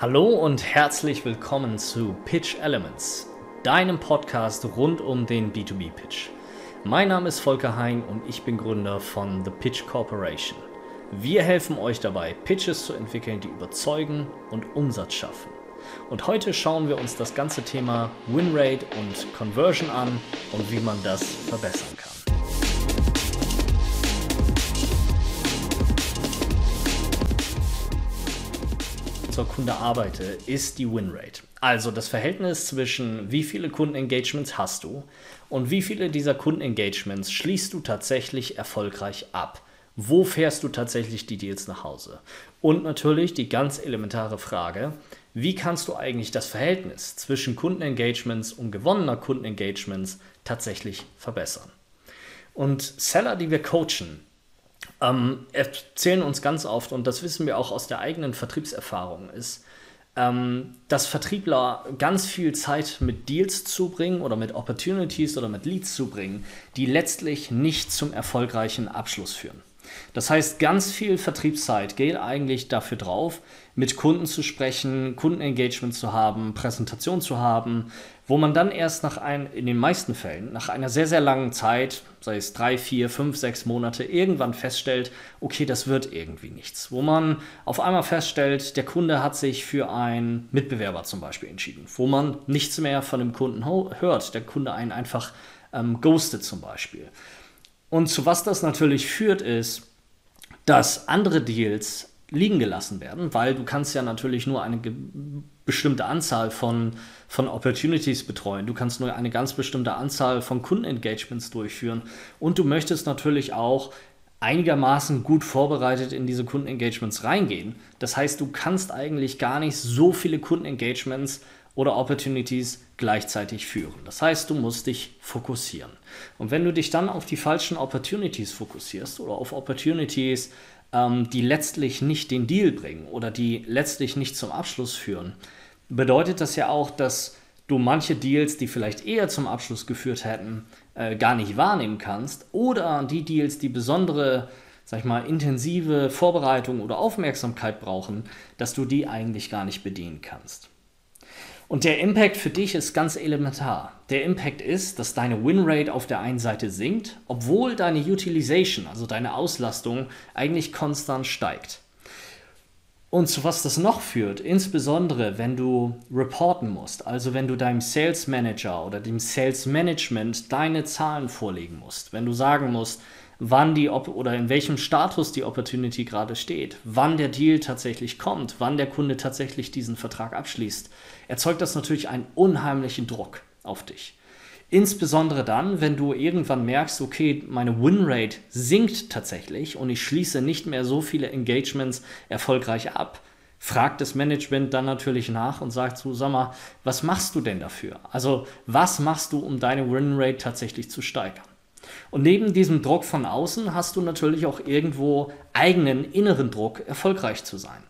Hallo und herzlich willkommen zu Pitch Elements, deinem Podcast rund um den B2B-Pitch. Mein Name ist Volker Hein und ich bin Gründer von The Pitch Corporation. Wir helfen euch dabei, Pitches zu entwickeln, die überzeugen und Umsatz schaffen. Und heute schauen wir uns das ganze Thema Winrate und Conversion an und wie man das verbessern zur Kunde arbeite, ist die Winrate. Also das Verhältnis zwischen wie viele Kundenengagements hast du und wie viele dieser Kundenengagements schließt du tatsächlich erfolgreich ab. Wo fährst du tatsächlich die Deals nach Hause? Und natürlich die ganz elementare Frage, wie kannst du eigentlich das Verhältnis zwischen Kundenengagements und gewonnener Kundenengagements tatsächlich verbessern? Und Seller, die wir coachen, ähm, erzählen uns ganz oft, und das wissen wir auch aus der eigenen Vertriebserfahrung, ist, ähm, dass Vertriebler ganz viel Zeit mit Deals zubringen oder mit Opportunities oder mit Leads zubringen, die letztlich nicht zum erfolgreichen Abschluss führen. Das heißt, ganz viel Vertriebszeit geht eigentlich dafür drauf, mit Kunden zu sprechen, Kundenengagement zu haben, Präsentation zu haben, wo man dann erst nach ein, in den meisten Fällen, nach einer sehr, sehr langen Zeit, sei es drei, vier, fünf, sechs Monate, irgendwann feststellt, okay, das wird irgendwie nichts. Wo man auf einmal feststellt, der Kunde hat sich für einen Mitbewerber zum Beispiel entschieden, wo man nichts mehr von dem Kunden hört, der Kunde einen einfach ähm, ghostet zum Beispiel. Und zu was das natürlich führt, ist, dass andere Deals liegen gelassen werden, weil du kannst ja natürlich nur eine bestimmte Anzahl von, von Opportunities betreuen. Du kannst nur eine ganz bestimmte Anzahl von Kundenengagements durchführen und du möchtest natürlich auch einigermaßen gut vorbereitet in diese Kundenengagements reingehen. Das heißt, du kannst eigentlich gar nicht so viele Kundenengagements oder Opportunities gleichzeitig führen. Das heißt, du musst dich fokussieren. Und wenn du dich dann auf die falschen Opportunities fokussierst oder auf Opportunities, ähm, die letztlich nicht den Deal bringen oder die letztlich nicht zum Abschluss führen, bedeutet das ja auch, dass du manche Deals, die vielleicht eher zum Abschluss geführt hätten, äh, gar nicht wahrnehmen kannst oder die Deals, die besondere sag ich mal, intensive Vorbereitung oder Aufmerksamkeit brauchen, dass du die eigentlich gar nicht bedienen kannst. Und der Impact für dich ist ganz elementar. Der Impact ist, dass deine Winrate auf der einen Seite sinkt, obwohl deine Utilization, also deine Auslastung, eigentlich konstant steigt. Und zu was das noch führt, insbesondere wenn du reporten musst, also wenn du deinem Sales Manager oder dem Sales Management deine Zahlen vorlegen musst, wenn du sagen musst, wann die Op oder in welchem Status die Opportunity gerade steht, wann der Deal tatsächlich kommt, wann der Kunde tatsächlich diesen Vertrag abschließt, erzeugt das natürlich einen unheimlichen Druck auf dich. Insbesondere dann, wenn du irgendwann merkst, okay, meine Winrate sinkt tatsächlich und ich schließe nicht mehr so viele Engagements erfolgreich ab, fragt das Management dann natürlich nach und sagt so, sag mal, was machst du denn dafür? Also was machst du, um deine Winrate tatsächlich zu steigern? Und neben diesem Druck von außen hast du natürlich auch irgendwo eigenen inneren Druck, erfolgreich zu sein.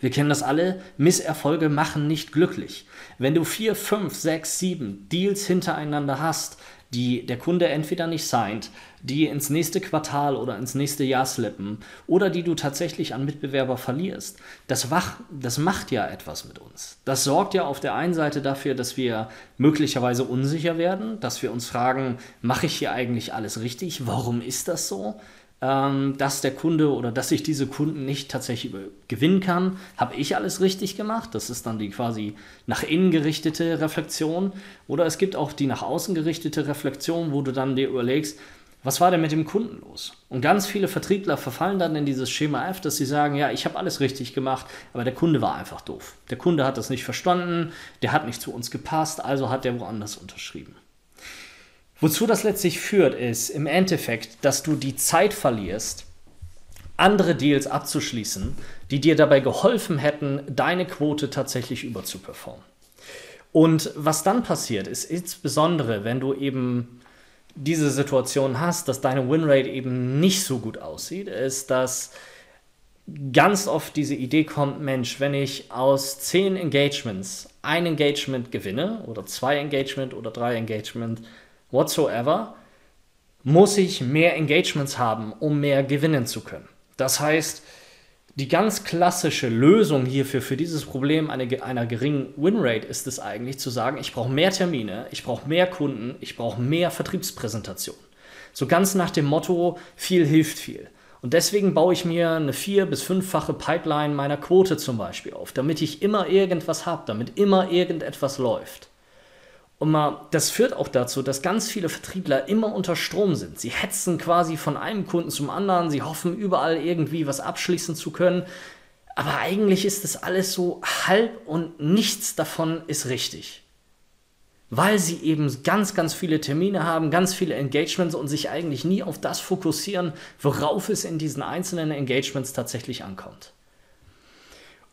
Wir kennen das alle, Misserfolge machen nicht glücklich. Wenn du vier, fünf, sechs, sieben Deals hintereinander hast, die der Kunde entweder nicht signed, die ins nächste Quartal oder ins nächste Jahr slippen oder die du tatsächlich an Mitbewerber verlierst. Das, wach, das macht ja etwas mit uns. Das sorgt ja auf der einen Seite dafür, dass wir möglicherweise unsicher werden, dass wir uns fragen, mache ich hier eigentlich alles richtig? Warum ist das so? Ähm, dass der Kunde oder dass ich diese Kunden nicht tatsächlich gewinnen kann. Habe ich alles richtig gemacht? Das ist dann die quasi nach innen gerichtete Reflexion. Oder es gibt auch die nach außen gerichtete Reflexion, wo du dann dir überlegst, was war denn mit dem Kunden los? Und ganz viele Vertriebler verfallen dann in dieses Schema F, dass sie sagen, ja, ich habe alles richtig gemacht, aber der Kunde war einfach doof. Der Kunde hat das nicht verstanden, der hat nicht zu uns gepasst, also hat der woanders unterschrieben. Wozu das letztlich führt, ist im Endeffekt, dass du die Zeit verlierst, andere Deals abzuschließen, die dir dabei geholfen hätten, deine Quote tatsächlich überzuperformen. Und was dann passiert, ist insbesondere, wenn du eben diese Situation hast, dass deine Winrate eben nicht so gut aussieht, ist, dass ganz oft diese Idee kommt, Mensch, wenn ich aus zehn Engagements ein Engagement gewinne oder zwei Engagement oder drei Engagement, whatsoever, muss ich mehr Engagements haben, um mehr gewinnen zu können. Das heißt, die ganz klassische Lösung hierfür, für dieses Problem eine, einer geringen Winrate, ist es eigentlich zu sagen, ich brauche mehr Termine, ich brauche mehr Kunden, ich brauche mehr Vertriebspräsentationen. So ganz nach dem Motto, viel hilft viel. Und deswegen baue ich mir eine vier- bis fünffache Pipeline meiner Quote zum Beispiel auf, damit ich immer irgendwas habe, damit immer irgendetwas läuft. Und mal, das führt auch dazu, dass ganz viele Vertriebler immer unter Strom sind. Sie hetzen quasi von einem Kunden zum anderen, sie hoffen überall irgendwie was abschließen zu können. Aber eigentlich ist das alles so halb und nichts davon ist richtig. Weil sie eben ganz, ganz viele Termine haben, ganz viele Engagements und sich eigentlich nie auf das fokussieren, worauf es in diesen einzelnen Engagements tatsächlich ankommt.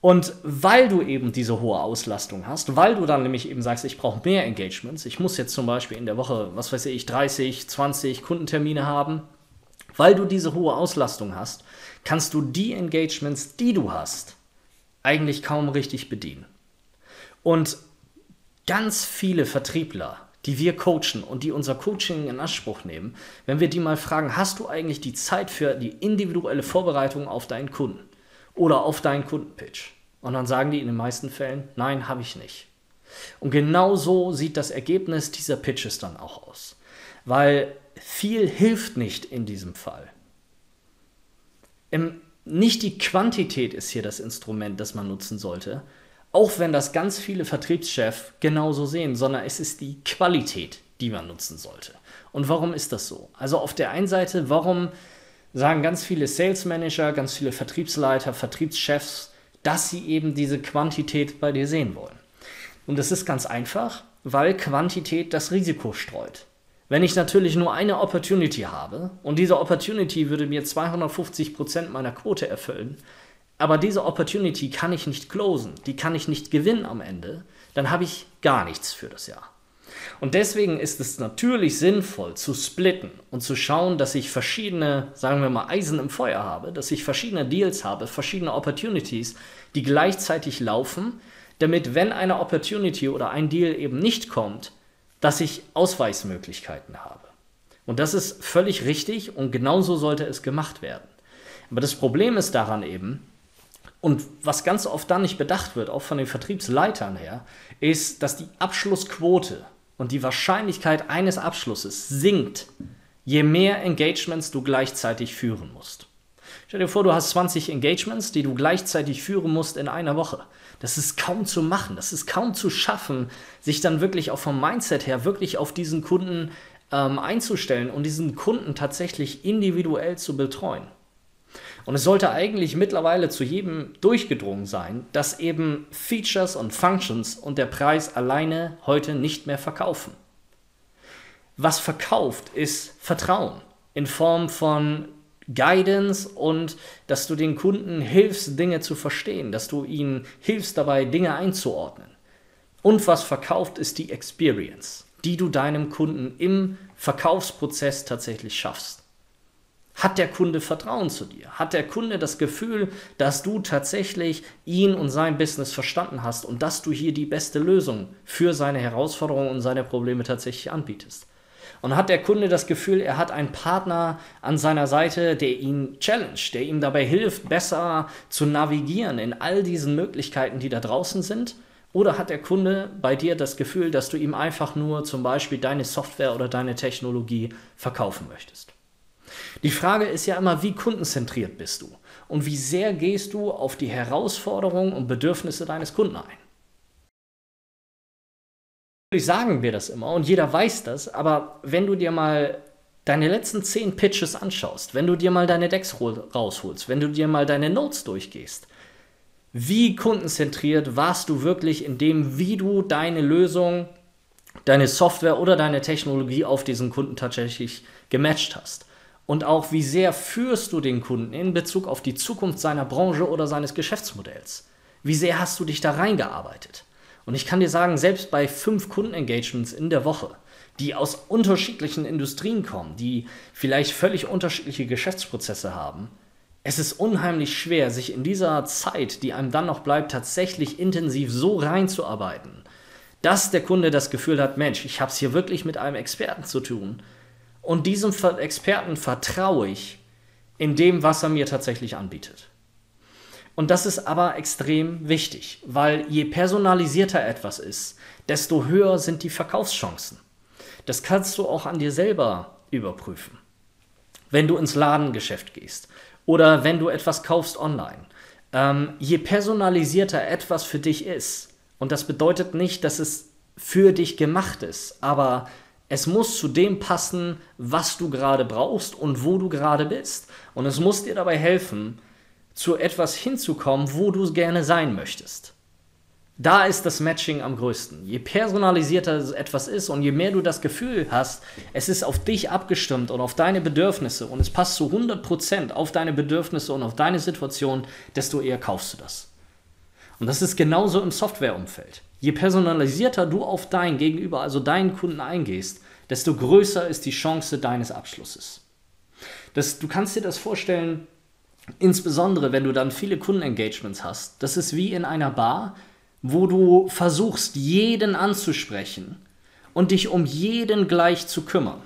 Und weil du eben diese hohe Auslastung hast, weil du dann nämlich eben sagst, ich brauche mehr Engagements, ich muss jetzt zum Beispiel in der Woche, was weiß ich, 30, 20 Kundentermine haben, weil du diese hohe Auslastung hast, kannst du die Engagements, die du hast, eigentlich kaum richtig bedienen. Und ganz viele Vertriebler, die wir coachen und die unser Coaching in Anspruch nehmen, wenn wir die mal fragen, hast du eigentlich die Zeit für die individuelle Vorbereitung auf deinen Kunden? Oder auf deinen Kundenpitch. Und dann sagen die in den meisten Fällen, nein, habe ich nicht. Und genau so sieht das Ergebnis dieser Pitches dann auch aus. Weil viel hilft nicht in diesem Fall. Im, nicht die Quantität ist hier das Instrument, das man nutzen sollte, auch wenn das ganz viele Vertriebschefs genauso sehen, sondern es ist die Qualität, die man nutzen sollte. Und warum ist das so? Also auf der einen Seite, warum sagen ganz viele Sales Manager, ganz viele Vertriebsleiter, Vertriebschefs, dass sie eben diese Quantität bei dir sehen wollen. Und das ist ganz einfach, weil Quantität das Risiko streut. Wenn ich natürlich nur eine Opportunity habe und diese Opportunity würde mir 250% meiner Quote erfüllen, aber diese Opportunity kann ich nicht closen, die kann ich nicht gewinnen am Ende, dann habe ich gar nichts für das Jahr. Und deswegen ist es natürlich sinnvoll zu splitten und zu schauen, dass ich verschiedene, sagen wir mal, Eisen im Feuer habe, dass ich verschiedene Deals habe, verschiedene Opportunities, die gleichzeitig laufen, damit, wenn eine Opportunity oder ein Deal eben nicht kommt, dass ich Ausweichsmöglichkeiten habe. Und das ist völlig richtig und genauso sollte es gemacht werden. Aber das Problem ist daran eben, und was ganz oft dann nicht bedacht wird, auch von den Vertriebsleitern her, ist, dass die Abschlussquote und die Wahrscheinlichkeit eines Abschlusses sinkt, je mehr Engagements du gleichzeitig führen musst. Stell dir vor, du hast 20 Engagements, die du gleichzeitig führen musst in einer Woche. Das ist kaum zu machen, das ist kaum zu schaffen, sich dann wirklich auch vom Mindset her wirklich auf diesen Kunden ähm, einzustellen und diesen Kunden tatsächlich individuell zu betreuen. Und es sollte eigentlich mittlerweile zu jedem durchgedrungen sein, dass eben Features und Functions und der Preis alleine heute nicht mehr verkaufen. Was verkauft, ist Vertrauen in Form von Guidance und dass du den Kunden hilfst, Dinge zu verstehen, dass du ihnen hilfst dabei, Dinge einzuordnen. Und was verkauft, ist die Experience, die du deinem Kunden im Verkaufsprozess tatsächlich schaffst. Hat der Kunde Vertrauen zu dir? Hat der Kunde das Gefühl, dass du tatsächlich ihn und sein Business verstanden hast und dass du hier die beste Lösung für seine Herausforderungen und seine Probleme tatsächlich anbietest? Und hat der Kunde das Gefühl, er hat einen Partner an seiner Seite, der ihn challenge, der ihm dabei hilft, besser zu navigieren in all diesen Möglichkeiten, die da draußen sind? Oder hat der Kunde bei dir das Gefühl, dass du ihm einfach nur zum Beispiel deine Software oder deine Technologie verkaufen möchtest? Die Frage ist ja immer, wie kundenzentriert bist du und wie sehr gehst du auf die Herausforderungen und Bedürfnisse deines Kunden ein. Natürlich sagen wir das immer und jeder weiß das, aber wenn du dir mal deine letzten zehn Pitches anschaust, wenn du dir mal deine Decks rausholst, wenn du dir mal deine Notes durchgehst, wie kundenzentriert warst du wirklich in dem, wie du deine Lösung, deine Software oder deine Technologie auf diesen Kunden tatsächlich gematcht hast? Und auch wie sehr führst du den Kunden in Bezug auf die Zukunft seiner Branche oder seines Geschäftsmodells? Wie sehr hast du dich da reingearbeitet? Und ich kann dir sagen, selbst bei fünf Kundenengagements in der Woche, die aus unterschiedlichen Industrien kommen, die vielleicht völlig unterschiedliche Geschäftsprozesse haben, es ist unheimlich schwer, sich in dieser Zeit, die einem dann noch bleibt, tatsächlich intensiv so reinzuarbeiten, dass der Kunde das Gefühl hat, Mensch, ich habe es hier wirklich mit einem Experten zu tun, und diesem Experten vertraue ich in dem, was er mir tatsächlich anbietet. Und das ist aber extrem wichtig, weil je personalisierter etwas ist, desto höher sind die Verkaufschancen. Das kannst du auch an dir selber überprüfen. Wenn du ins Ladengeschäft gehst oder wenn du etwas kaufst online. Ähm, je personalisierter etwas für dich ist, und das bedeutet nicht, dass es für dich gemacht ist, aber es muss zu dem passen, was du gerade brauchst und wo du gerade bist. Und es muss dir dabei helfen, zu etwas hinzukommen, wo du gerne sein möchtest. Da ist das Matching am größten. Je personalisierter etwas ist und je mehr du das Gefühl hast, es ist auf dich abgestimmt und auf deine Bedürfnisse und es passt zu 100% auf deine Bedürfnisse und auf deine Situation, desto eher kaufst du das. Und das ist genauso im Softwareumfeld. Je personalisierter du auf dein Gegenüber, also deinen Kunden eingehst, desto größer ist die Chance deines Abschlusses. Das, du kannst dir das vorstellen, insbesondere wenn du dann viele Kundenengagements hast. Das ist wie in einer Bar, wo du versuchst, jeden anzusprechen und dich um jeden gleich zu kümmern,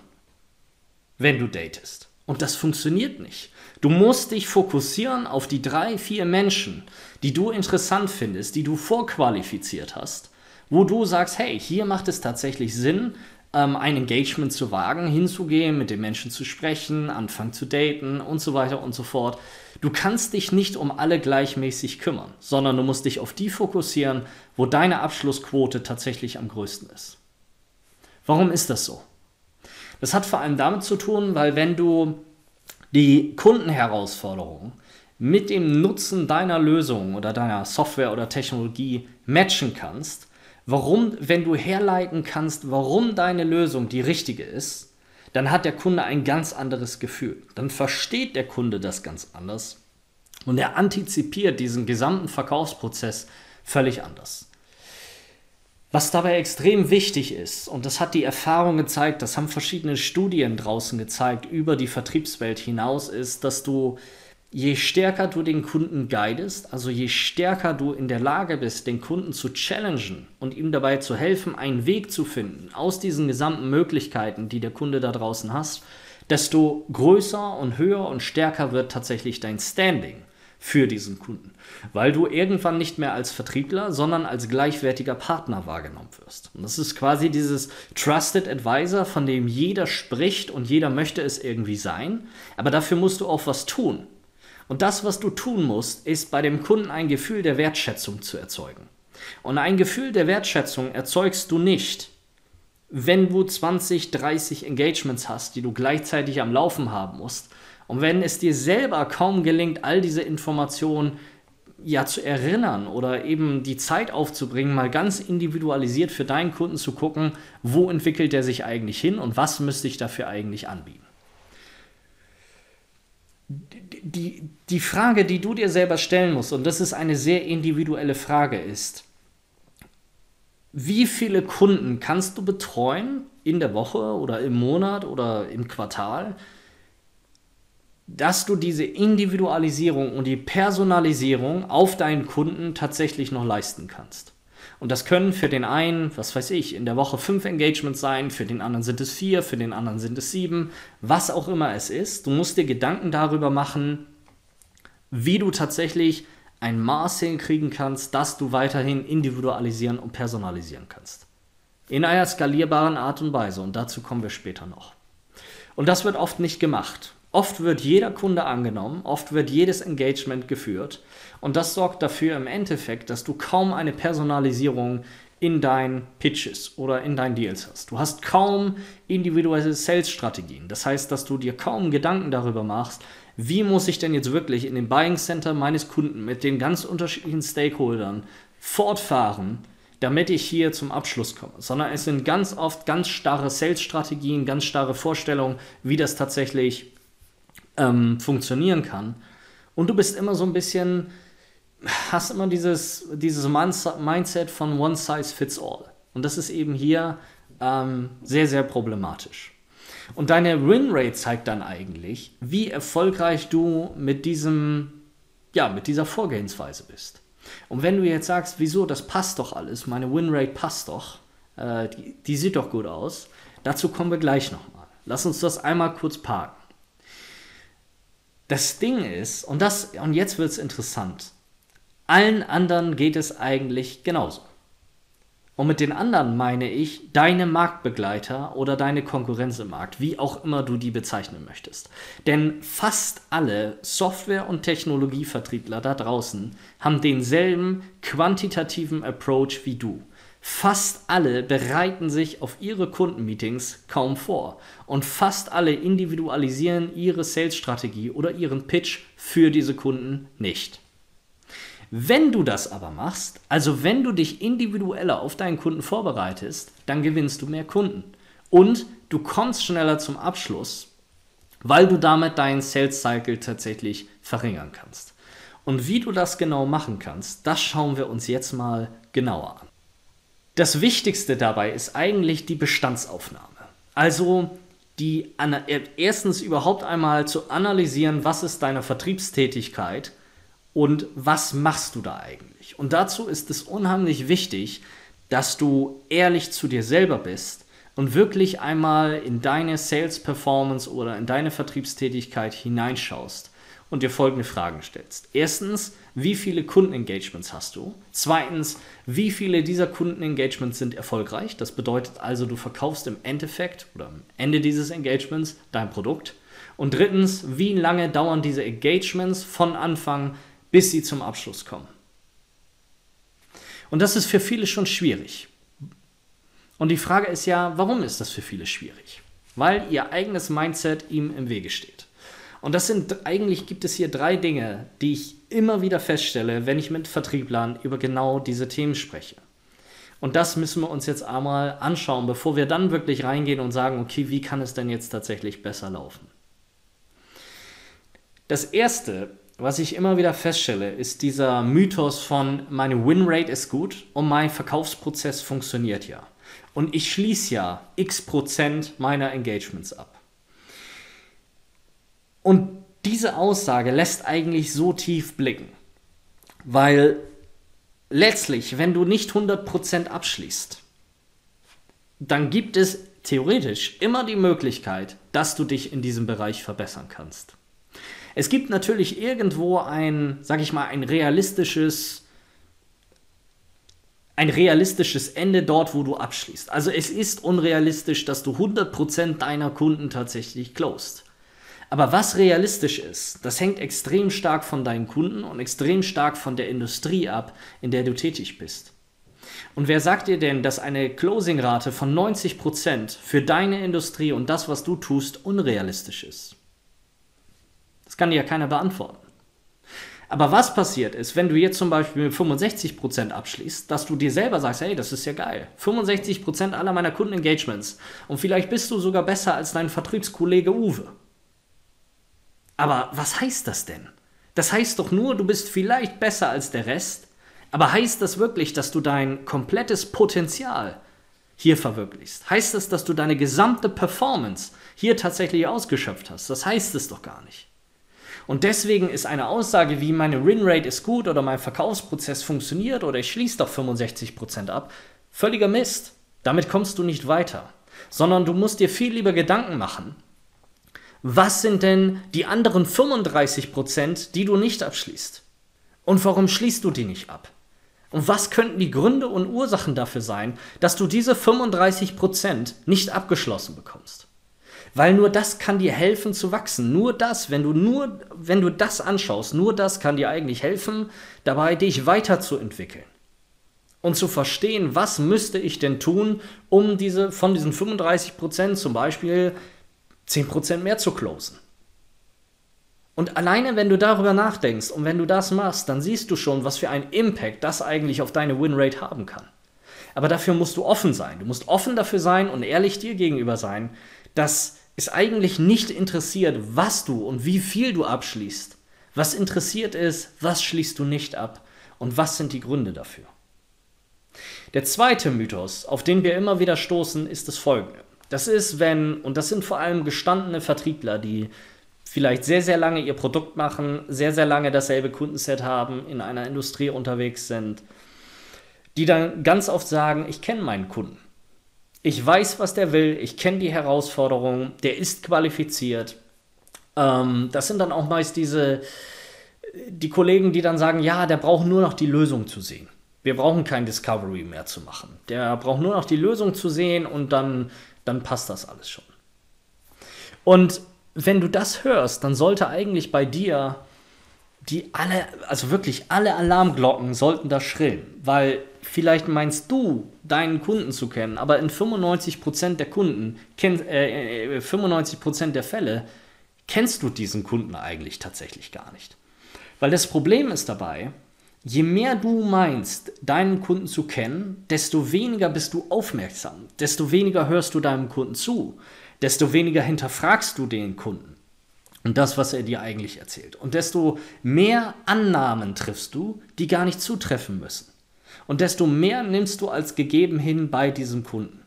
wenn du datest. Und das funktioniert nicht. Du musst dich fokussieren auf die drei, vier Menschen, die du interessant findest, die du vorqualifiziert hast, wo du sagst, hey, hier macht es tatsächlich Sinn, ähm, ein Engagement zu wagen, hinzugehen, mit den Menschen zu sprechen, anfangen zu daten und so weiter und so fort. Du kannst dich nicht um alle gleichmäßig kümmern, sondern du musst dich auf die fokussieren, wo deine Abschlussquote tatsächlich am größten ist. Warum ist das so? Das hat vor allem damit zu tun, weil wenn du die Kundenherausforderungen mit dem Nutzen deiner Lösung oder deiner Software oder Technologie matchen kannst, warum, wenn du herleiten kannst, warum deine Lösung die richtige ist, dann hat der Kunde ein ganz anderes Gefühl. Dann versteht der Kunde das ganz anders und er antizipiert diesen gesamten Verkaufsprozess völlig anders. Was dabei extrem wichtig ist, und das hat die Erfahrung gezeigt, das haben verschiedene Studien draußen gezeigt über die Vertriebswelt hinaus, ist, dass du je stärker du den Kunden guidest, also je stärker du in der Lage bist, den Kunden zu challengen und ihm dabei zu helfen, einen Weg zu finden aus diesen gesamten Möglichkeiten, die der Kunde da draußen hat, desto größer und höher und stärker wird tatsächlich dein Standing für diesen Kunden, weil du irgendwann nicht mehr als Vertriebler, sondern als gleichwertiger Partner wahrgenommen wirst. Und das ist quasi dieses Trusted Advisor, von dem jeder spricht und jeder möchte es irgendwie sein, aber dafür musst du auch was tun. Und das, was du tun musst, ist bei dem Kunden ein Gefühl der Wertschätzung zu erzeugen. Und ein Gefühl der Wertschätzung erzeugst du nicht, wenn du 20, 30 Engagements hast, die du gleichzeitig am Laufen haben musst. Und wenn es dir selber kaum gelingt, all diese Informationen ja zu erinnern oder eben die Zeit aufzubringen, mal ganz individualisiert für deinen Kunden zu gucken, wo entwickelt er sich eigentlich hin und was müsste ich dafür eigentlich anbieten? Die, die Frage, die du dir selber stellen musst, und das ist eine sehr individuelle Frage, ist, wie viele Kunden kannst du betreuen in der Woche oder im Monat oder im Quartal, dass du diese Individualisierung und die Personalisierung auf deinen Kunden tatsächlich noch leisten kannst? Und das können für den einen, was weiß ich, in der Woche fünf Engagements sein, für den anderen sind es vier, für den anderen sind es sieben, was auch immer es ist. Du musst dir Gedanken darüber machen, wie du tatsächlich ein Maß hinkriegen kannst, dass du weiterhin individualisieren und personalisieren kannst. In einer skalierbaren Art und Weise. Und dazu kommen wir später noch. Und das wird oft nicht gemacht. Oft wird jeder Kunde angenommen, oft wird jedes Engagement geführt und das sorgt dafür im Endeffekt, dass du kaum eine Personalisierung in deinen Pitches oder in deinen Deals hast. Du hast kaum individuelle Sales-Strategien. Das heißt, dass du dir kaum Gedanken darüber machst, wie muss ich denn jetzt wirklich in dem Buying Center meines Kunden mit den ganz unterschiedlichen Stakeholdern fortfahren, damit ich hier zum Abschluss komme, sondern es sind ganz oft ganz starre Sales-Strategien, ganz starre Vorstellungen, wie das tatsächlich ähm, funktionieren kann. Und du bist immer so ein bisschen, hast immer dieses, dieses Mindset von One Size Fits All. Und das ist eben hier ähm, sehr, sehr problematisch. Und deine Win-Rate zeigt dann eigentlich, wie erfolgreich du mit diesem, ja, mit dieser Vorgehensweise bist. Und wenn du jetzt sagst, wieso, das passt doch alles, meine Win-Rate passt doch, äh, die, die sieht doch gut aus, dazu kommen wir gleich nochmal. Lass uns das einmal kurz parken. Das Ding ist, und, das, und jetzt wird es interessant, Allen anderen geht es eigentlich genauso. Und mit den anderen meine ich deine Marktbegleiter oder deine Konkurrenz im Markt, wie auch immer du die bezeichnen möchtest. Denn fast alle Software- und Technologievertriebler da draußen haben denselben quantitativen Approach wie du. Fast alle bereiten sich auf ihre Kundenmeetings kaum vor und fast alle individualisieren ihre Sales-Strategie oder ihren Pitch für diese Kunden nicht. Wenn du das aber machst, also wenn du dich individueller auf deinen Kunden vorbereitest, dann gewinnst du mehr Kunden. Und du kommst schneller zum Abschluss, weil du damit deinen Sales Cycle tatsächlich verringern kannst. Und wie du das genau machen kannst, das schauen wir uns jetzt mal genauer an. Das Wichtigste dabei ist eigentlich die Bestandsaufnahme. Also die erstens überhaupt einmal zu analysieren, was ist deine Vertriebstätigkeit und was machst du da eigentlich? Und dazu ist es unheimlich wichtig, dass du ehrlich zu dir selber bist und wirklich einmal in deine Sales Performance oder in deine Vertriebstätigkeit hineinschaust und dir folgende Fragen stellst. Erstens, wie viele Kundenengagements hast du? Zweitens, wie viele dieser Kundenengagements sind erfolgreich? Das bedeutet also, du verkaufst im Endeffekt oder am Ende dieses Engagements dein Produkt. Und drittens, wie lange dauern diese Engagements von Anfang bis sie zum Abschluss kommen. Und das ist für viele schon schwierig. Und die Frage ist ja, warum ist das für viele schwierig? Weil ihr eigenes Mindset ihm im Wege steht. Und das sind eigentlich gibt es hier drei Dinge, die ich immer wieder feststelle, wenn ich mit Vertrieblern über genau diese Themen spreche. Und das müssen wir uns jetzt einmal anschauen, bevor wir dann wirklich reingehen und sagen, okay, wie kann es denn jetzt tatsächlich besser laufen? Das erste was ich immer wieder feststelle, ist dieser Mythos von meine Winrate ist gut und mein Verkaufsprozess funktioniert ja. Und ich schließe ja x Prozent meiner Engagements ab. Und diese Aussage lässt eigentlich so tief blicken, weil letztlich, wenn du nicht 100% abschließt, dann gibt es theoretisch immer die Möglichkeit, dass du dich in diesem Bereich verbessern kannst. Es gibt natürlich irgendwo ein, sag ich mal, ein realistisches ein realistisches Ende dort, wo du abschließt. Also es ist unrealistisch, dass du 100% deiner Kunden tatsächlich closed. Aber was realistisch ist, das hängt extrem stark von deinen Kunden und extrem stark von der Industrie ab, in der du tätig bist. Und wer sagt dir denn, dass eine Closing-Rate von 90% für deine Industrie und das, was du tust, unrealistisch ist? Das kann dir ja keiner beantworten. Aber was passiert ist, wenn du jetzt zum Beispiel mit 65% abschließt, dass du dir selber sagst, hey, das ist ja geil. 65% aller meiner Kundenengagements. Und vielleicht bist du sogar besser als dein Vertriebskollege Uwe. Aber was heißt das denn? Das heißt doch nur, du bist vielleicht besser als der Rest. Aber heißt das wirklich, dass du dein komplettes Potenzial hier verwirklichst? Heißt das, dass du deine gesamte Performance hier tatsächlich ausgeschöpft hast? Das heißt es doch gar nicht. Und deswegen ist eine Aussage wie meine Win-Rate ist gut oder mein Verkaufsprozess funktioniert oder ich schließe doch 65% ab, völliger Mist. Damit kommst du nicht weiter. Sondern du musst dir viel lieber Gedanken machen. Was sind denn die anderen 35%, die du nicht abschließt? Und warum schließt du die nicht ab? Und was könnten die Gründe und Ursachen dafür sein, dass du diese 35% nicht abgeschlossen bekommst? Weil nur das kann dir helfen zu wachsen. Nur das, wenn du nur, wenn du das anschaust, nur das kann dir eigentlich helfen, dabei dich weiterzuentwickeln. Und zu verstehen, was müsste ich denn tun, um diese, von diesen 35% zum Beispiel 10% mehr zu closen. Und alleine, wenn du darüber nachdenkst und wenn du das machst, dann siehst du schon, was für einen Impact das eigentlich auf deine Winrate haben kann. Aber dafür musst du offen sein. Du musst offen dafür sein und ehrlich dir gegenüber sein, dass ist eigentlich nicht interessiert, was du und wie viel du abschließt. Was interessiert ist, was schließt du nicht ab und was sind die Gründe dafür. Der zweite Mythos, auf den wir immer wieder stoßen, ist das folgende. Das ist, wenn, und das sind vor allem gestandene Vertriebler, die vielleicht sehr, sehr lange ihr Produkt machen, sehr, sehr lange dasselbe Kundenset haben, in einer Industrie unterwegs sind, die dann ganz oft sagen, ich kenne meinen Kunden. Ich weiß, was der will, ich kenne die Herausforderungen, der ist qualifiziert. Ähm, das sind dann auch meist diese, die Kollegen, die dann sagen, ja, der braucht nur noch die Lösung zu sehen. Wir brauchen kein Discovery mehr zu machen. Der braucht nur noch die Lösung zu sehen und dann, dann passt das alles schon. Und wenn du das hörst, dann sollte eigentlich bei dir die alle, also wirklich alle Alarmglocken sollten da schrillen, weil vielleicht meinst du, deinen Kunden zu kennen, aber in 95% der Kunden, äh, 95% äh, der Fälle kennst du diesen Kunden eigentlich tatsächlich gar nicht. Weil das Problem ist dabei, je mehr du meinst, deinen Kunden zu kennen, desto weniger bist du aufmerksam, desto weniger hörst du deinem Kunden zu, desto weniger hinterfragst du den Kunden und das, was er dir eigentlich erzählt. Und desto mehr Annahmen triffst du, die gar nicht zutreffen müssen. Und desto mehr nimmst du als gegeben hin bei diesem Kunden.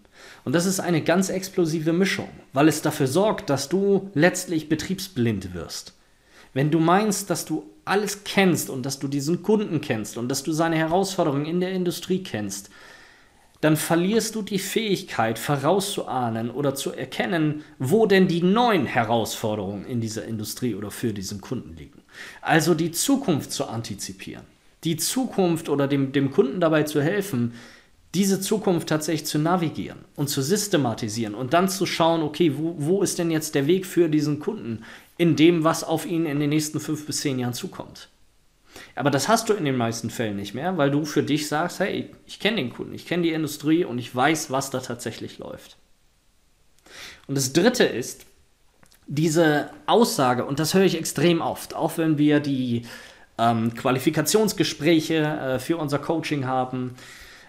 Und das ist eine ganz explosive Mischung, weil es dafür sorgt, dass du letztlich betriebsblind wirst. Wenn du meinst, dass du alles kennst und dass du diesen Kunden kennst und dass du seine Herausforderungen in der Industrie kennst, dann verlierst du die Fähigkeit vorauszuahnen oder zu erkennen, wo denn die neuen Herausforderungen in dieser Industrie oder für diesen Kunden liegen. Also die Zukunft zu antizipieren, die Zukunft oder dem, dem Kunden dabei zu helfen, diese Zukunft tatsächlich zu navigieren und zu systematisieren und dann zu schauen, okay, wo, wo ist denn jetzt der Weg für diesen Kunden in dem, was auf ihn in den nächsten fünf bis zehn Jahren zukommt. Aber das hast du in den meisten Fällen nicht mehr, weil du für dich sagst, hey, ich kenne den Kunden, ich kenne die Industrie und ich weiß, was da tatsächlich läuft. Und das Dritte ist diese Aussage, und das höre ich extrem oft, auch wenn wir die ähm, Qualifikationsgespräche äh, für unser Coaching haben,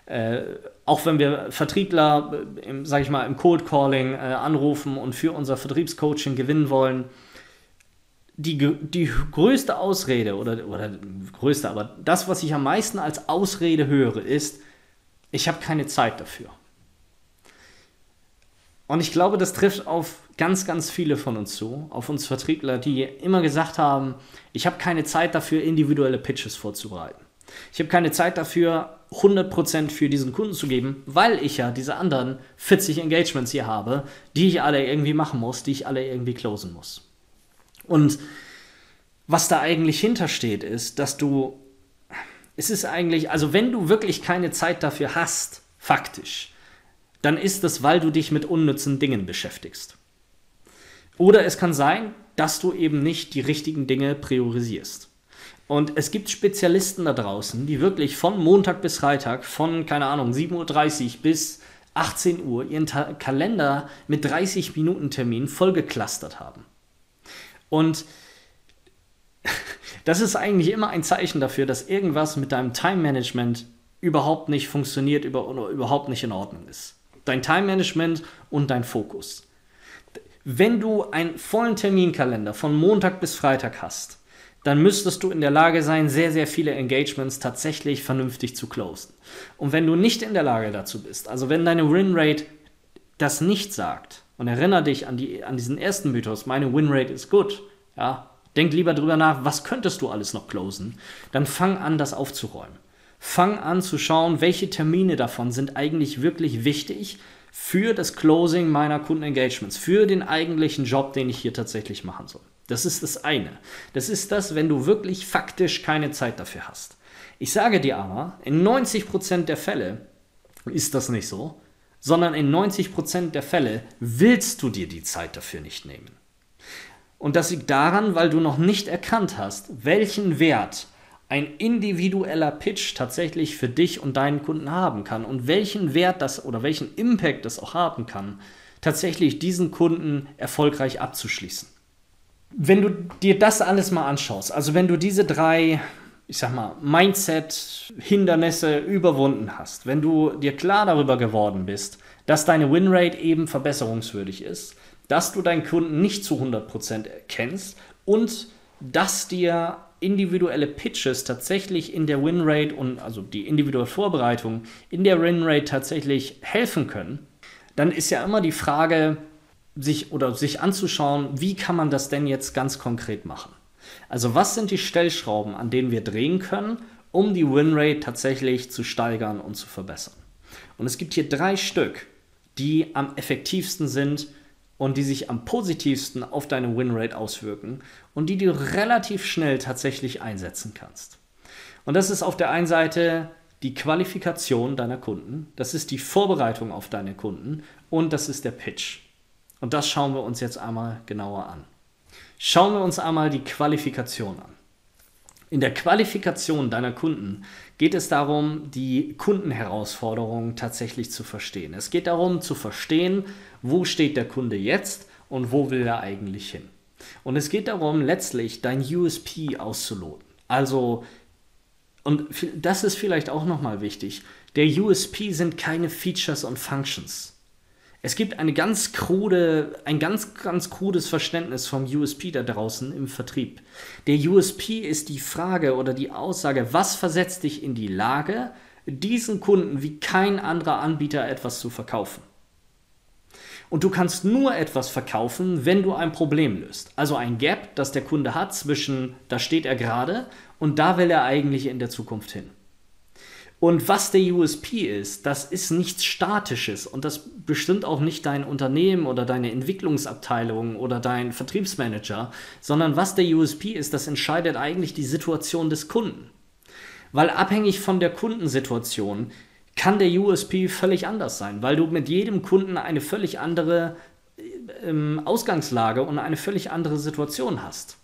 äh, auch wenn wir Vertriebler, äh, sage ich mal, im Cold Calling äh, anrufen und für unser Vertriebscoaching gewinnen wollen, die, die größte Ausrede oder, oder größte, aber das, was ich am meisten als Ausrede höre, ist, ich habe keine Zeit dafür. Und ich glaube, das trifft auf ganz, ganz viele von uns zu, auf uns Vertriebler, die immer gesagt haben, ich habe keine Zeit dafür, individuelle Pitches vorzubereiten. Ich habe keine Zeit dafür, 100% für diesen Kunden zu geben, weil ich ja diese anderen 40 Engagements hier habe, die ich alle irgendwie machen muss, die ich alle irgendwie closen muss. Und was da eigentlich hintersteht, ist, dass du, es ist eigentlich, also wenn du wirklich keine Zeit dafür hast, faktisch, dann ist es, weil du dich mit unnützen Dingen beschäftigst. Oder es kann sein, dass du eben nicht die richtigen Dinge priorisierst. Und es gibt Spezialisten da draußen, die wirklich von Montag bis Freitag, von, keine Ahnung, 7.30 Uhr bis 18 Uhr ihren Ta Kalender mit 30 Minuten Termin vollgeklustert haben. Und das ist eigentlich immer ein Zeichen dafür, dass irgendwas mit deinem Time-Management überhaupt nicht funktioniert oder überhaupt nicht in Ordnung ist. Dein Time-Management und dein Fokus. Wenn du einen vollen Terminkalender von Montag bis Freitag hast, dann müsstest du in der Lage sein, sehr, sehr viele Engagements tatsächlich vernünftig zu closen. Und wenn du nicht in der Lage dazu bist, also wenn deine Win-Rate das nicht sagt, und erinnere dich an, die, an diesen ersten Mythos, meine Winrate ist gut. Ja, denk lieber drüber nach, was könntest du alles noch closen? Dann fang an, das aufzuräumen. Fang an zu schauen, welche Termine davon sind eigentlich wirklich wichtig für das Closing meiner Kundenengagements, für den eigentlichen Job, den ich hier tatsächlich machen soll. Das ist das eine. Das ist das, wenn du wirklich faktisch keine Zeit dafür hast. Ich sage dir aber, in 90% der Fälle ist das nicht so, sondern in 90% der Fälle willst du dir die Zeit dafür nicht nehmen. Und das liegt daran, weil du noch nicht erkannt hast, welchen Wert ein individueller Pitch tatsächlich für dich und deinen Kunden haben kann und welchen Wert das oder welchen Impact das auch haben kann, tatsächlich diesen Kunden erfolgreich abzuschließen. Wenn du dir das alles mal anschaust, also wenn du diese drei ich sag mal, Mindset-Hindernisse überwunden hast, wenn du dir klar darüber geworden bist, dass deine Winrate eben verbesserungswürdig ist, dass du deinen Kunden nicht zu 100% kennst und dass dir individuelle Pitches tatsächlich in der Winrate und also die individuelle Vorbereitung in der Winrate tatsächlich helfen können, dann ist ja immer die Frage, sich oder sich anzuschauen, wie kann man das denn jetzt ganz konkret machen? Also was sind die Stellschrauben, an denen wir drehen können, um die Winrate tatsächlich zu steigern und zu verbessern? Und es gibt hier drei Stück, die am effektivsten sind, und die sich am positivsten auf deine Winrate auswirken und die du relativ schnell tatsächlich einsetzen kannst. Und das ist auf der einen Seite die Qualifikation deiner Kunden, das ist die Vorbereitung auf deine Kunden und das ist der Pitch. Und das schauen wir uns jetzt einmal genauer an. Schauen wir uns einmal die Qualifikation an. In der Qualifikation deiner Kunden geht es darum, die Kundenherausforderungen tatsächlich zu verstehen. Es geht darum zu verstehen, wo steht der Kunde jetzt und wo will er eigentlich hin. Und es geht darum, letztlich dein USP auszuloten. Also, und das ist vielleicht auch nochmal wichtig, der USP sind keine Features und Functions. Es gibt eine ganz krude, ein ganz, ganz krudes Verständnis vom USP da draußen im Vertrieb. Der USP ist die Frage oder die Aussage, was versetzt dich in die Lage, diesen Kunden wie kein anderer Anbieter etwas zu verkaufen. Und du kannst nur etwas verkaufen, wenn du ein Problem löst. Also ein Gap, das der Kunde hat zwischen, da steht er gerade und da will er eigentlich in der Zukunft hin. Und was der USP ist, das ist nichts Statisches und das bestimmt auch nicht dein Unternehmen oder deine Entwicklungsabteilung oder dein Vertriebsmanager, sondern was der USP ist, das entscheidet eigentlich die Situation des Kunden. Weil abhängig von der Kundensituation kann der USP völlig anders sein, weil du mit jedem Kunden eine völlig andere ähm, Ausgangslage und eine völlig andere Situation hast.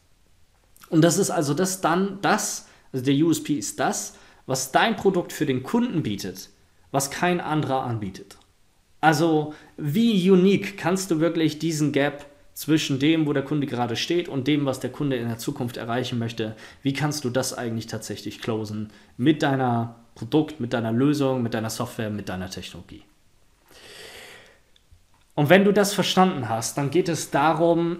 Und das ist also das dann das, also der USP ist das, was dein Produkt für den Kunden bietet, was kein anderer anbietet. Also wie unique kannst du wirklich diesen Gap zwischen dem, wo der Kunde gerade steht und dem, was der Kunde in der Zukunft erreichen möchte, wie kannst du das eigentlich tatsächlich closen mit deiner Produkt, mit deiner Lösung, mit deiner Software, mit deiner Technologie. Und wenn du das verstanden hast, dann geht es darum,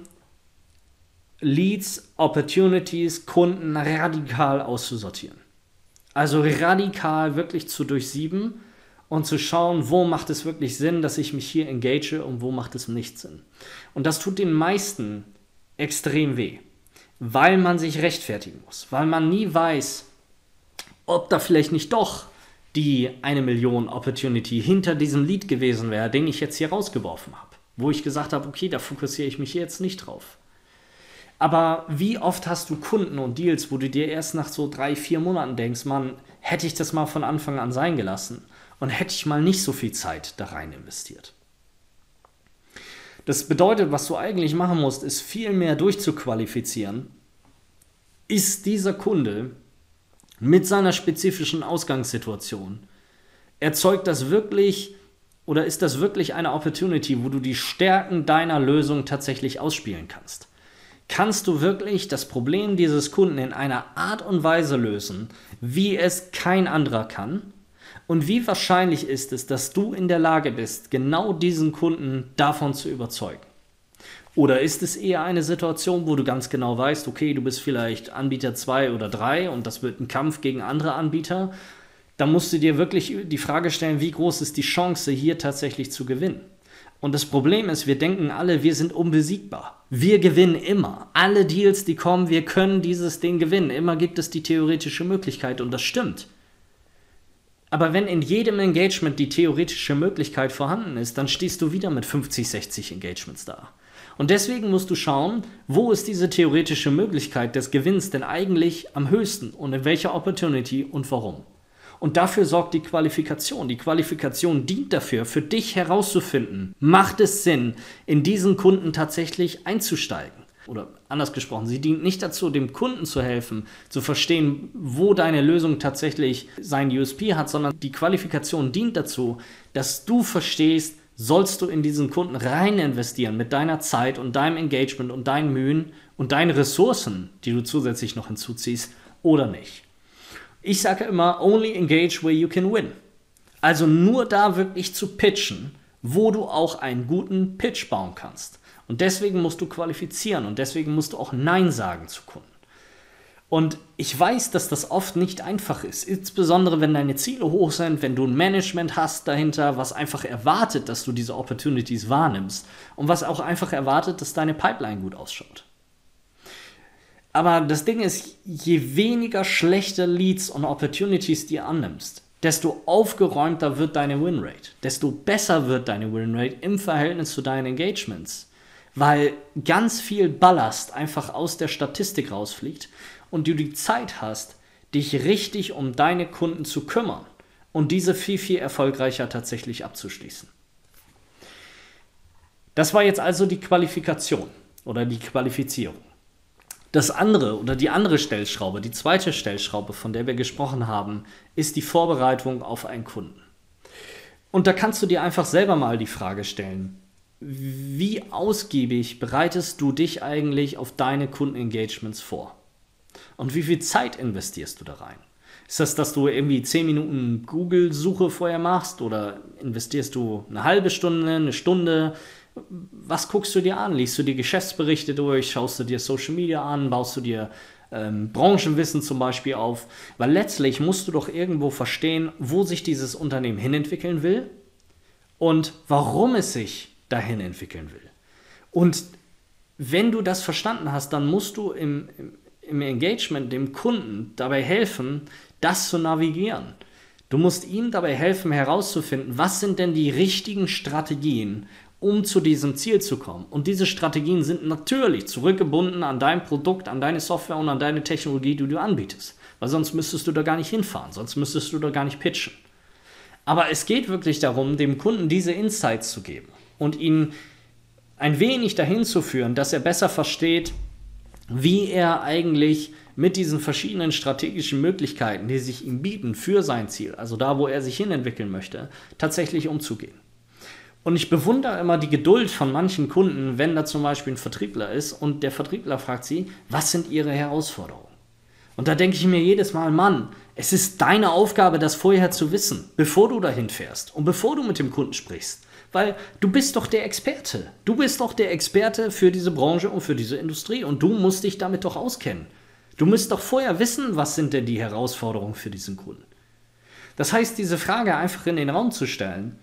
Leads, Opportunities, Kunden radikal auszusortieren. Also radikal wirklich zu durchsieben und zu schauen, wo macht es wirklich Sinn, dass ich mich hier engage und wo macht es nicht Sinn. Und das tut den meisten extrem weh, weil man sich rechtfertigen muss, weil man nie weiß, ob da vielleicht nicht doch die eine Million Opportunity hinter diesem Lead gewesen wäre, den ich jetzt hier rausgeworfen habe. Wo ich gesagt habe, okay, da fokussiere ich mich jetzt nicht drauf. Aber wie oft hast du Kunden und Deals, wo du dir erst nach so drei, vier Monaten denkst, man, hätte ich das mal von Anfang an sein gelassen und hätte ich mal nicht so viel Zeit da rein investiert. Das bedeutet, was du eigentlich machen musst, ist viel mehr durchzuqualifizieren. Ist dieser Kunde mit seiner spezifischen Ausgangssituation, erzeugt das wirklich oder ist das wirklich eine Opportunity, wo du die Stärken deiner Lösung tatsächlich ausspielen kannst? Kannst du wirklich das Problem dieses Kunden in einer Art und Weise lösen, wie es kein anderer kann? Und wie wahrscheinlich ist es, dass du in der Lage bist, genau diesen Kunden davon zu überzeugen? Oder ist es eher eine Situation, wo du ganz genau weißt, okay, du bist vielleicht Anbieter 2 oder 3 und das wird ein Kampf gegen andere Anbieter? Da musst du dir wirklich die Frage stellen, wie groß ist die Chance, hier tatsächlich zu gewinnen? Und das Problem ist, wir denken alle, wir sind unbesiegbar. Wir gewinnen immer. Alle Deals, die kommen, wir können dieses Ding gewinnen. Immer gibt es die theoretische Möglichkeit und das stimmt. Aber wenn in jedem Engagement die theoretische Möglichkeit vorhanden ist, dann stehst du wieder mit 50, 60 Engagements da. Und deswegen musst du schauen, wo ist diese theoretische Möglichkeit des Gewinns denn eigentlich am höchsten und in welcher Opportunity und warum. Und dafür sorgt die Qualifikation. Die Qualifikation dient dafür, für dich herauszufinden, macht es Sinn, in diesen Kunden tatsächlich einzusteigen. Oder anders gesprochen, sie dient nicht dazu, dem Kunden zu helfen, zu verstehen, wo deine Lösung tatsächlich sein USP hat, sondern die Qualifikation dient dazu, dass du verstehst, sollst du in diesen Kunden rein investieren mit deiner Zeit und deinem Engagement und deinen Mühen und deinen Ressourcen, die du zusätzlich noch hinzuziehst, oder nicht. Ich sage immer, only engage where you can win. Also nur da wirklich zu pitchen, wo du auch einen guten Pitch bauen kannst. Und deswegen musst du qualifizieren und deswegen musst du auch Nein sagen zu Kunden. Und ich weiß, dass das oft nicht einfach ist, insbesondere wenn deine Ziele hoch sind, wenn du ein Management hast dahinter, was einfach erwartet, dass du diese Opportunities wahrnimmst und was auch einfach erwartet, dass deine Pipeline gut ausschaut. Aber das Ding ist, je weniger schlechte Leads und Opportunities du annimmst, desto aufgeräumter wird deine Winrate, desto besser wird deine Winrate im Verhältnis zu deinen Engagements. weil ganz viel Ballast einfach aus der Statistik rausfliegt und du die Zeit hast, dich richtig um deine Kunden zu kümmern und diese viel, viel erfolgreicher tatsächlich abzuschließen. Das war jetzt also die Qualifikation oder die Qualifizierung. Das andere oder die andere Stellschraube, die zweite Stellschraube, von der wir gesprochen haben, ist die Vorbereitung auf einen Kunden. Und da kannst du dir einfach selber mal die Frage stellen, wie ausgiebig bereitest du dich eigentlich auf deine Kundenengagements vor? Und wie viel Zeit investierst du da rein? Ist das, dass du irgendwie 10 Minuten Google-Suche vorher machst oder investierst du eine halbe Stunde, eine Stunde? Was guckst du dir an? Liest du dir Geschäftsberichte durch? Schaust du dir Social Media an? Baust du dir ähm, Branchenwissen zum Beispiel auf? Weil letztlich musst du doch irgendwo verstehen, wo sich dieses Unternehmen hinentwickeln will und warum es sich dahin entwickeln will. Und wenn du das verstanden hast, dann musst du im, im Engagement dem Kunden dabei helfen, das zu navigieren. Du musst ihm dabei helfen herauszufinden, was sind denn die richtigen Strategien, um zu diesem Ziel zu kommen. Und diese Strategien sind natürlich zurückgebunden an dein Produkt, an deine Software und an deine Technologie, die du anbietest. Weil sonst müsstest du da gar nicht hinfahren, sonst müsstest du da gar nicht pitchen. Aber es geht wirklich darum, dem Kunden diese Insights zu geben und ihn ein wenig dahin zu führen, dass er besser versteht, wie er eigentlich mit diesen verschiedenen strategischen Möglichkeiten, die sich ihm bieten für sein Ziel, also da, wo er sich hinentwickeln möchte, tatsächlich umzugehen. Und ich bewundere immer die Geduld von manchen Kunden, wenn da zum Beispiel ein Vertriebler ist und der Vertriebler fragt sie, was sind ihre Herausforderungen? Und da denke ich mir jedes Mal, Mann, es ist deine Aufgabe, das vorher zu wissen, bevor du dahin fährst und bevor du mit dem Kunden sprichst. Weil du bist doch der Experte. Du bist doch der Experte für diese Branche und für diese Industrie und du musst dich damit doch auskennen. Du musst doch vorher wissen, was sind denn die Herausforderungen für diesen Kunden. Das heißt, diese Frage einfach in den Raum zu stellen,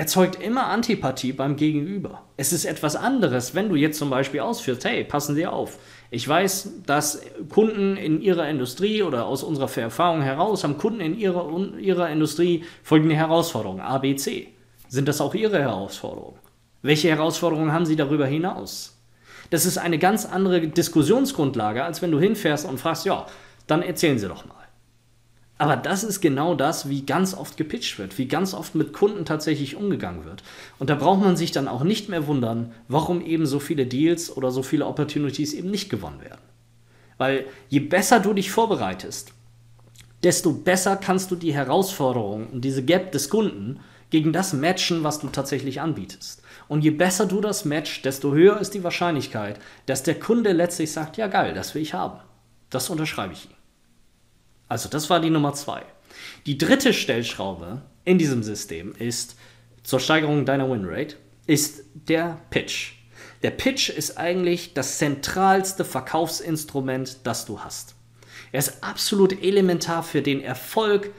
erzeugt immer Antipathie beim Gegenüber. Es ist etwas anderes, wenn du jetzt zum Beispiel ausführst, hey, passen Sie auf. Ich weiß, dass Kunden in ihrer Industrie oder aus unserer Erfahrung heraus haben Kunden in ihrer, ihrer Industrie folgende Herausforderungen, A, B, C. Sind das auch Ihre Herausforderungen? Welche Herausforderungen haben Sie darüber hinaus? Das ist eine ganz andere Diskussionsgrundlage, als wenn du hinfährst und fragst, ja, dann erzählen Sie doch mal. Aber das ist genau das, wie ganz oft gepitcht wird, wie ganz oft mit Kunden tatsächlich umgegangen wird. Und da braucht man sich dann auch nicht mehr wundern, warum eben so viele Deals oder so viele Opportunities eben nicht gewonnen werden. Weil je besser du dich vorbereitest, desto besser kannst du die Herausforderungen und diese Gap des Kunden gegen das matchen, was du tatsächlich anbietest. Und je besser du das matchst, desto höher ist die Wahrscheinlichkeit, dass der Kunde letztlich sagt, ja geil, das will ich haben. Das unterschreibe ich ihm. Also das war die Nummer zwei. Die dritte Stellschraube in diesem System ist zur Steigerung deiner Winrate ist der Pitch. Der Pitch ist eigentlich das zentralste Verkaufsinstrument, das du hast. Er ist absolut elementar für den Erfolg,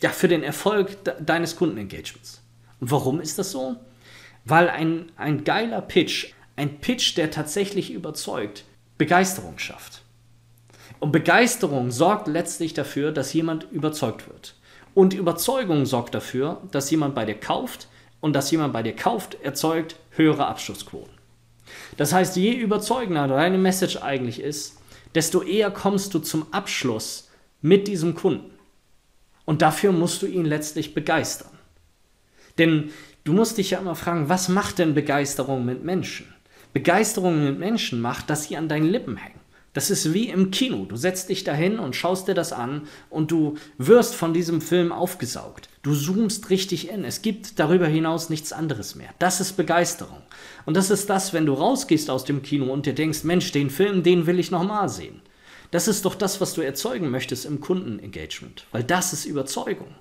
ja, für den Erfolg de deines Kundenengagements. Und warum ist das so? Weil ein, ein geiler Pitch, ein Pitch, der tatsächlich überzeugt, Begeisterung schafft. Und Begeisterung sorgt letztlich dafür, dass jemand überzeugt wird. Und Überzeugung sorgt dafür, dass jemand bei dir kauft und dass jemand bei dir kauft, erzeugt höhere Abschlussquoten. Das heißt, je überzeugender deine Message eigentlich ist, desto eher kommst du zum Abschluss mit diesem Kunden. Und dafür musst du ihn letztlich begeistern. Denn du musst dich ja immer fragen, was macht denn Begeisterung mit Menschen? Begeisterung mit Menschen macht, dass sie an deinen Lippen hängen. Das ist wie im Kino. Du setzt dich dahin und schaust dir das an und du wirst von diesem Film aufgesaugt. Du zoomst richtig in. Es gibt darüber hinaus nichts anderes mehr. Das ist Begeisterung. Und das ist das, wenn du rausgehst aus dem Kino und dir denkst, Mensch, den Film, den will ich nochmal sehen. Das ist doch das, was du erzeugen möchtest im Kundenengagement, weil das ist Überzeugung.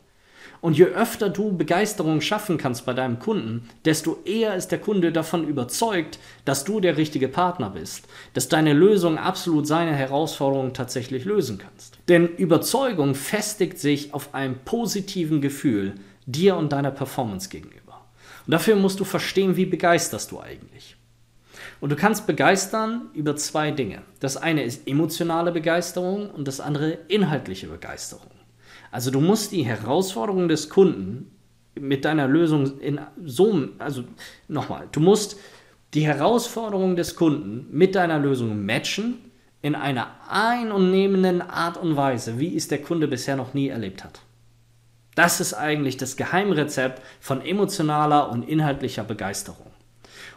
Und je öfter du Begeisterung schaffen kannst bei deinem Kunden, desto eher ist der Kunde davon überzeugt, dass du der richtige Partner bist, dass deine Lösung absolut seine Herausforderungen tatsächlich lösen kannst. Denn Überzeugung festigt sich auf einem positiven Gefühl dir und deiner Performance gegenüber. Und dafür musst du verstehen, wie begeisterst du eigentlich. Und du kannst begeistern über zwei Dinge. Das eine ist emotionale Begeisterung und das andere inhaltliche Begeisterung. Also du musst die Herausforderung des Kunden mit deiner Lösung in so, also nochmal, du musst die Herausforderungen des Kunden mit deiner Lösung matchen in einer einnehmenden Art und Weise, wie es der Kunde bisher noch nie erlebt hat. Das ist eigentlich das Geheimrezept von emotionaler und inhaltlicher Begeisterung.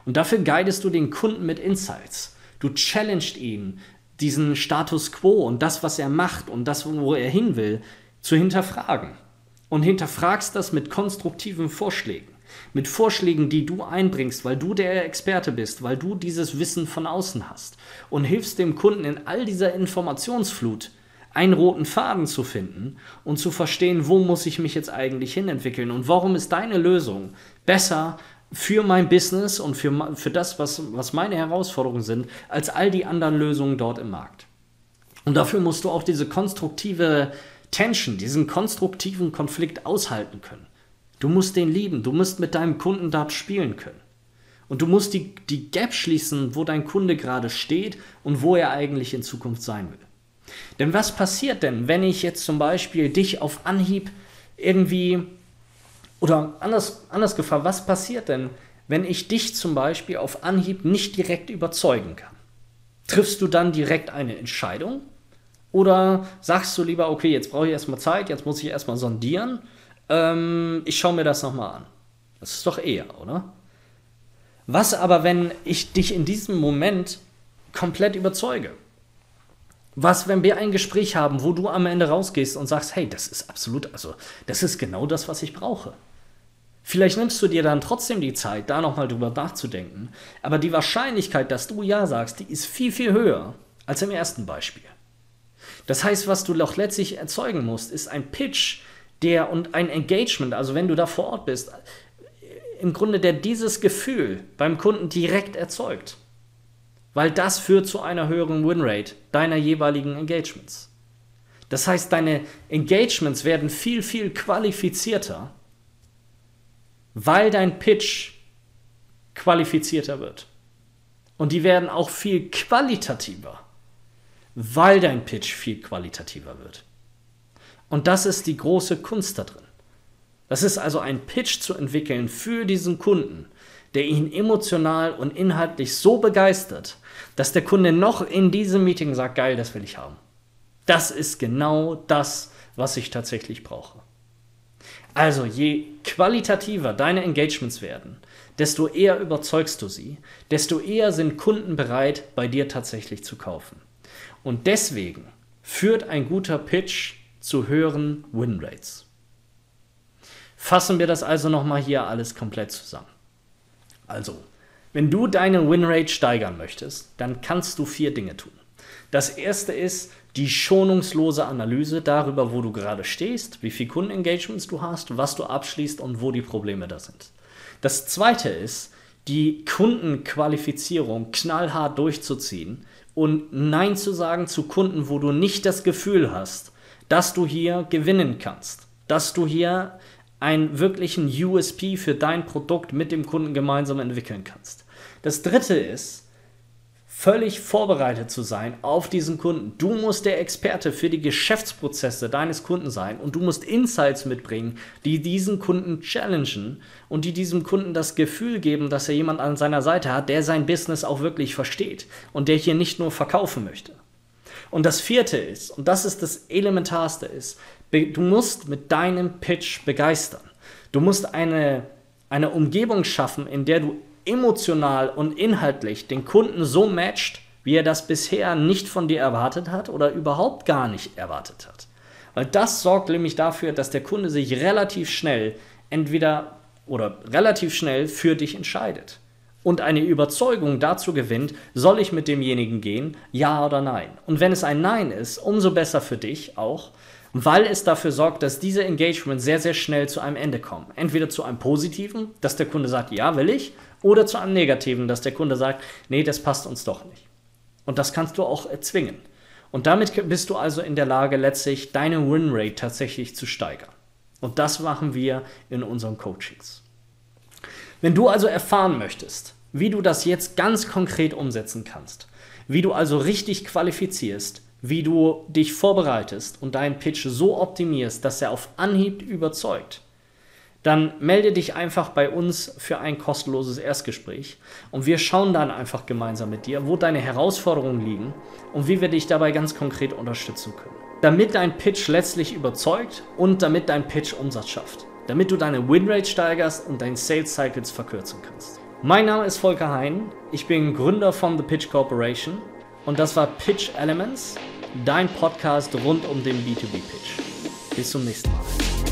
Und dafür guidest du den Kunden mit Insights. Du challengest ihn, diesen Status quo und das, was er macht und das, wo er hin will, zu hinterfragen. Und hinterfragst das mit konstruktiven Vorschlägen. Mit Vorschlägen, die du einbringst, weil du der Experte bist, weil du dieses Wissen von außen hast. Und hilfst dem Kunden in all dieser Informationsflut einen roten Faden zu finden und zu verstehen, wo muss ich mich jetzt eigentlich hinentwickeln und warum ist deine Lösung besser für mein Business und für, für das, was, was meine Herausforderungen sind, als all die anderen Lösungen dort im Markt. Und dafür musst du auch diese konstruktive Tension, diesen konstruktiven Konflikt aushalten können. Du musst den lieben, du musst mit deinem Kunden dort spielen können. Und du musst die, die Gap schließen, wo dein Kunde gerade steht und wo er eigentlich in Zukunft sein will. Denn was passiert denn, wenn ich jetzt zum Beispiel dich auf Anhieb irgendwie, oder anders, anders gefragt, was passiert denn, wenn ich dich zum Beispiel auf Anhieb nicht direkt überzeugen kann? Triffst du dann direkt eine Entscheidung? Oder sagst du lieber, okay, jetzt brauche ich erstmal Zeit, jetzt muss ich erstmal sondieren, ähm, ich schaue mir das nochmal an. Das ist doch eher, oder? Was aber, wenn ich dich in diesem Moment komplett überzeuge? Was, wenn wir ein Gespräch haben, wo du am Ende rausgehst und sagst, hey, das ist absolut, also das ist genau das, was ich brauche. Vielleicht nimmst du dir dann trotzdem die Zeit, da nochmal drüber nachzudenken, aber die Wahrscheinlichkeit, dass du Ja sagst, die ist viel, viel höher als im ersten Beispiel. Das heißt, was du doch letztlich erzeugen musst, ist ein Pitch, der und ein Engagement, also wenn du da vor Ort bist, im Grunde der dieses Gefühl beim Kunden direkt erzeugt. Weil das führt zu einer höheren Winrate deiner jeweiligen Engagements. Das heißt, deine Engagements werden viel, viel qualifizierter, weil dein Pitch qualifizierter wird. Und die werden auch viel qualitativer, weil dein Pitch viel qualitativer wird. Und das ist die große Kunst da drin. Das ist also ein Pitch zu entwickeln für diesen Kunden, der ihn emotional und inhaltlich so begeistert, dass der Kunde noch in diesem Meeting sagt, geil, das will ich haben. Das ist genau das, was ich tatsächlich brauche. Also je qualitativer deine Engagements werden, desto eher überzeugst du sie, desto eher sind Kunden bereit, bei dir tatsächlich zu kaufen. Und deswegen führt ein guter Pitch zu höheren Winrates. Fassen wir das also nochmal hier alles komplett zusammen. Also, wenn du deine Winrate steigern möchtest, dann kannst du vier Dinge tun. Das erste ist die schonungslose Analyse darüber, wo du gerade stehst, wie viele Kundenengagements du hast, was du abschließt und wo die Probleme da sind. Das zweite ist, die Kundenqualifizierung knallhart durchzuziehen und Nein zu sagen zu Kunden, wo du nicht das Gefühl hast, dass du hier gewinnen kannst, dass du hier einen wirklichen USP für dein Produkt mit dem Kunden gemeinsam entwickeln kannst. Das dritte ist, völlig vorbereitet zu sein auf diesen Kunden. Du musst der Experte für die Geschäftsprozesse deines Kunden sein und du musst Insights mitbringen, die diesen Kunden challengen und die diesem Kunden das Gefühl geben, dass er jemand an seiner Seite hat, der sein Business auch wirklich versteht und der hier nicht nur verkaufen möchte. Und das vierte ist, und das ist das Elementarste ist, du musst mit deinem Pitch begeistern. Du musst eine, eine Umgebung schaffen, in der du emotional und inhaltlich den Kunden so matcht, wie er das bisher nicht von dir erwartet hat oder überhaupt gar nicht erwartet hat. Weil das sorgt nämlich dafür, dass der Kunde sich relativ schnell entweder oder relativ schnell für dich entscheidet und eine Überzeugung dazu gewinnt, soll ich mit demjenigen gehen, ja oder nein. Und wenn es ein Nein ist, umso besser für dich auch, weil es dafür sorgt, dass diese Engagements sehr, sehr schnell zu einem Ende kommen. Entweder zu einem positiven, dass der Kunde sagt, ja, will ich, oder zu einem negativen, dass der Kunde sagt, nee, das passt uns doch nicht. Und das kannst du auch erzwingen. Und damit bist du also in der Lage, letztlich deine Winrate tatsächlich zu steigern. Und das machen wir in unseren Coachings. Wenn du also erfahren möchtest, wie du das jetzt ganz konkret umsetzen kannst, wie du also richtig qualifizierst, wie du dich vorbereitest und deinen Pitch so optimierst, dass er auf Anhieb überzeugt, dann melde dich einfach bei uns für ein kostenloses Erstgespräch und wir schauen dann einfach gemeinsam mit dir, wo deine Herausforderungen liegen und wie wir dich dabei ganz konkret unterstützen können. Damit dein Pitch letztlich überzeugt und damit dein Pitch Umsatz schafft. Damit du deine Winrate steigerst und deine Sales Cycles verkürzen kannst. Mein Name ist Volker Hein, ich bin Gründer von The Pitch Corporation und das war Pitch Elements, dein Podcast rund um den B2B-Pitch. Bis zum nächsten Mal.